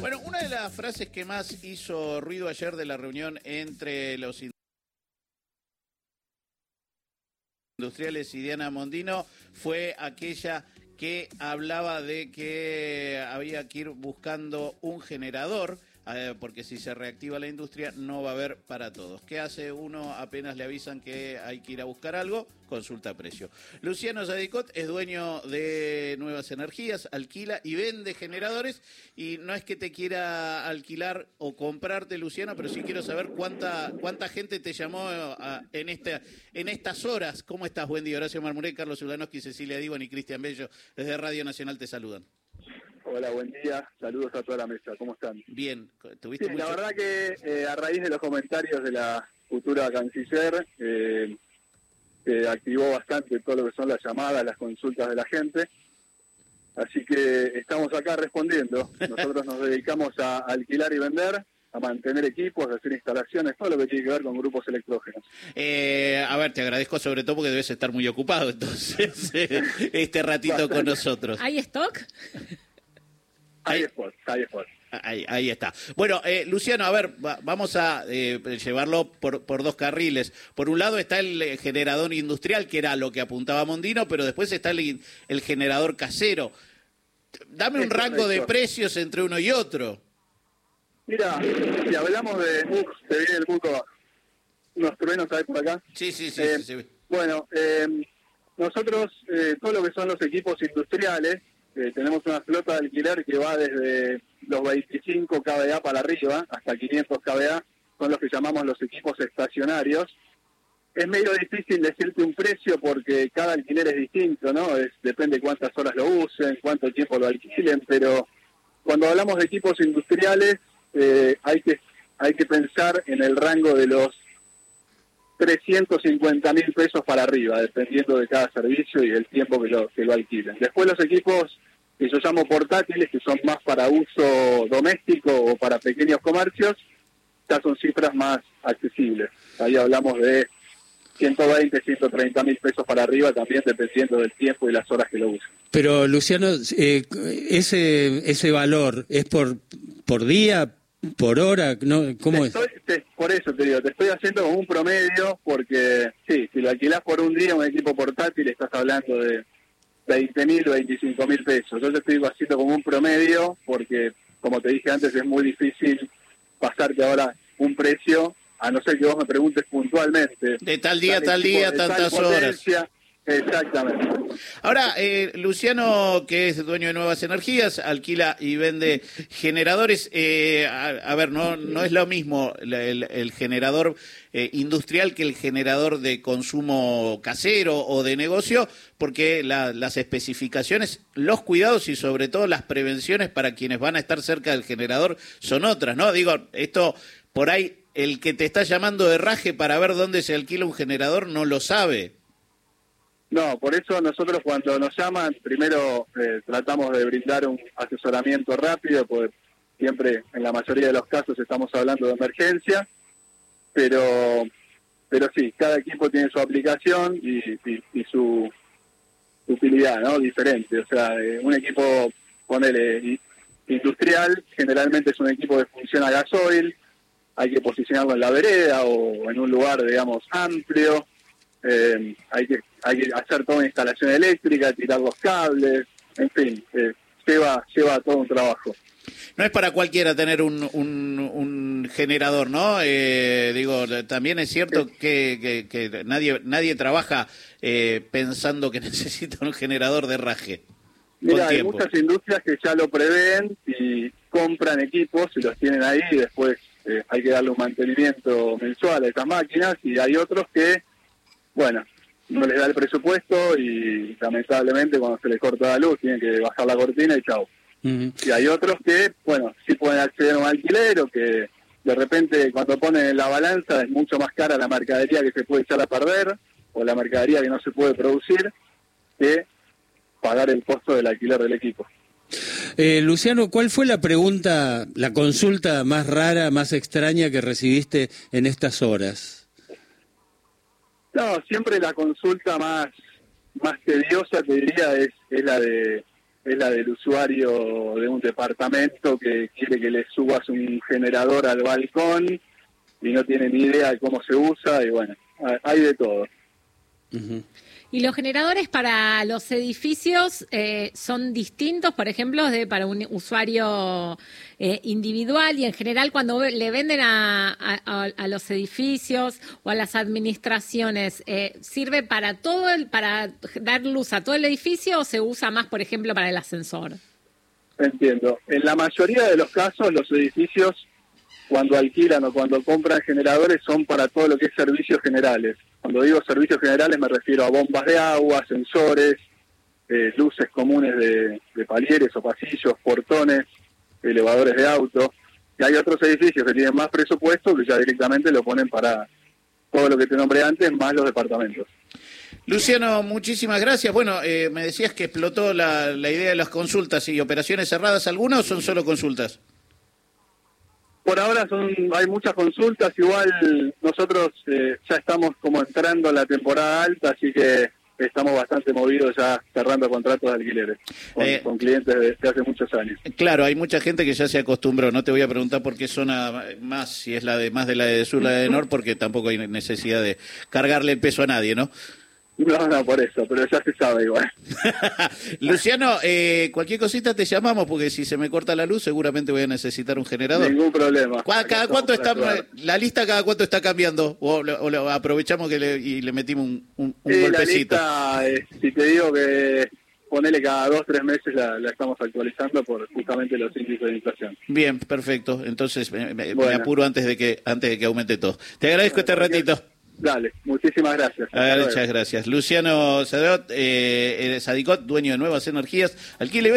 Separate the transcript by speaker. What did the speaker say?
Speaker 1: Bueno, una de las frases que más hizo ruido ayer de la reunión entre los industriales y Diana Mondino fue aquella que hablaba de que había que ir buscando un generador porque si se reactiva la industria no va a haber para todos. ¿Qué hace uno apenas le avisan que hay que ir a buscar algo? Consulta precio. Luciano Zadicot es dueño de Nuevas Energías, alquila y vende generadores y no es que te quiera alquilar o comprarte, Luciano, pero sí quiero saber cuánta cuánta gente te llamó en esta en estas horas. ¿Cómo estás? Buen día, Horacio Marmuré, Carlos Ulanowski, Cecilia Divan y Cristian Bello desde Radio Nacional te saludan.
Speaker 2: Hola, buen día. Saludos a toda la mesa. ¿Cómo están?
Speaker 1: Bien. ¿Tuviste
Speaker 2: La verdad que eh, a raíz de los comentarios de la futura canciller, eh, activó bastante todo lo que son las llamadas, las consultas de la gente. Así que estamos acá respondiendo. Nosotros nos dedicamos a alquilar y vender a mantener equipos, a hacer instalaciones, todo lo que tiene que ver con grupos electrógenos.
Speaker 1: Eh, a ver, te agradezco sobre todo porque debes estar muy ocupado entonces este ratito con nosotros.
Speaker 3: ¿Hay stock?
Speaker 1: Ahí, está. Bueno, eh, Luciano, a ver, vamos a eh, llevarlo por, por, dos carriles. Por un lado está el eh, generador industrial, que era lo que apuntaba Mondino, pero después está el, el generador casero. Dame un rango de precios entre uno y otro.
Speaker 2: Mira, si hablamos de... Uf, se viene el buco. Unos truenos, ¿sabes por acá?
Speaker 1: Sí, sí, sí. sí, sí.
Speaker 2: Bueno, nosotros, todo lo que son los equipos industriales, eh, tenemos una flota de alquiler que va desde los 25 kVA para arriba hasta 500 kVA, son los que llamamos los equipos estacionarios. Es medio difícil decirte un precio porque cada alquiler es distinto, ¿no? Es, depende cuántas horas lo usen, cuánto tiempo lo alquilen, pero cuando hablamos de equipos industriales eh, hay que hay que pensar en el rango de los 350 mil pesos para arriba, dependiendo de cada servicio y el tiempo que lo, que lo alquilen. Después los equipos que yo llamo portátiles, que son más para uso doméstico o para pequeños comercios, ya son cifras más accesibles. Ahí hablamos de 120, 130 mil pesos para arriba, también dependiendo del tiempo y las horas que lo usen.
Speaker 4: Pero Luciano, eh, ese ese valor es por por día, por hora, ¿no? ¿Cómo es?
Speaker 2: por eso te digo, te estoy haciendo como un promedio, porque sí, si lo alquilás por un día un equipo portátil, estás hablando de 20 mil o 25 mil pesos. Yo te estoy haciendo como un promedio porque, como te dije antes, es muy difícil pasarte ahora un precio, a no ser que vos me preguntes puntualmente.
Speaker 1: De tal día, tal día, tantas horas.
Speaker 2: Exactamente.
Speaker 1: Ahora, eh, Luciano, que es dueño de Nuevas Energías, alquila y vende generadores. Eh, a, ver, no, no es lo mismo el, generador eh, industrial que el generador de consumo casero o de negocio, porque las especificaciones, los cuidados y sobre todo las prevenciones para quienes van a estar cerca del generador son otras, ¿no? Digo, esto por ahí, el que te está llamando de raje para ver dónde se alquila un generador no lo sabe.
Speaker 2: No, por eso nosotros cuando nos llaman, primero eh, tratamos de brindar un asesoramiento rápido, porque siempre en la mayoría de los casos estamos hablando de emergencia, pero pero sí, cada equipo tiene su aplicación y, su utilidad, ¿no? Diferente. O sea, eh, un equipo, ponele, industrial, generalmente es un equipo que funciona a gasoil, hay que posicionarlo en la vereda o en un lugar, digamos, amplio eh, hay, que, hay que hacer toda una instalación eléctrica, tirar los cables, en fin, eh, lleva, lleva todo un trabajo.
Speaker 1: No es para cualquiera tener un, un, generador, ¿no? Eh, digo, también es cierto que, que, nadie, nadie trabaja eh, pensando que necesita un generador de raje.
Speaker 2: Mira, hay muchas industrias que ya lo prevén y compran equipos y los tienen ahí y después eh, hay que darle un mantenimiento mensual a esas máquinas y hay otros que bueno, no les da el presupuesto y lamentablemente cuando se les corta la luz tienen que bajar la cortina y chao. Y hay otros que, bueno, sí pueden acceder a un alquiler o que de repente cuando ponen la balanza es mucho más cara la mercadería que se puede echar a perder o la mercadería que no se puede producir que pagar el costo del alquiler del equipo.
Speaker 4: Eh, Luciano, ¿cuál fue la pregunta, la consulta más rara, más extraña que recibiste en estas horas?
Speaker 2: No, siempre la consulta más más tediosa, te diría, es, es la de es la del usuario de un departamento que quiere que le subas un generador al balcón y no tiene ni idea de cómo se usa y bueno, hay de todo.
Speaker 3: ¿Y los generadores para los edificios eh, son distintos, por ejemplo, de para un usuario eh, individual y en general cuando le venden a, los edificios o a las administraciones, eh, ¿sirve para todo el, para dar luz a todo el edificio o se usa más, por ejemplo, para el ascensor?
Speaker 2: Entiendo. En la mayoría de los casos, los edificios cuando alquilan o cuando compran generadores son para todo lo que es servicios generales cuando digo servicios generales me refiero a bombas de agua, sensores, eh, luces comunes de, palieres o pasillos, portones, elevadores de auto. Y hay otros edificios que tienen más presupuesto que ya directamente lo ponen para todo lo que te nombré antes, más los departamentos.
Speaker 1: Luciano, muchísimas gracias. Bueno, eh, me decías que explotó la, la idea de las consultas y operaciones cerradas. ¿Algunas o son solo consultas?
Speaker 2: Por ahora son hay muchas consultas, igual nosotros eh, ya estamos como entrando a la temporada alta, así que estamos bastante movidos ya cerrando contratos de alquileres con, eh, clientes de, hace muchos años.
Speaker 1: Claro, hay mucha gente que ya se acostumbró. No te voy a preguntar por qué zona más, si es la de más de la de sur, la de norte, porque tampoco hay necesidad de cargarle el peso a nadie, ¿no?
Speaker 2: No, no, por eso, pero ya se sabe igual.
Speaker 1: Luciano, eh, cualquier cosita te llamamos porque si se me corta la luz seguramente voy a necesitar un generador.
Speaker 2: Ningún problema.
Speaker 1: ¿Cada, cuánto está, la lista cada cuánto está cambiando? ¿O, aprovechamos que le, y le metimos un, un, golpecito?
Speaker 2: La lista, eh, si te digo que ponele cada dos, tres meses la, estamos actualizando por justamente los índices de inflación.
Speaker 1: Bien, perfecto. Entonces me, apuro antes de que antes de que aumente todo. Te agradezco este ratito.
Speaker 2: Dale, muchísimas gracias.
Speaker 1: muchas gracias. Luciano Sadicot, eh, Sadicot, dueño de Nuevas Energías, alquile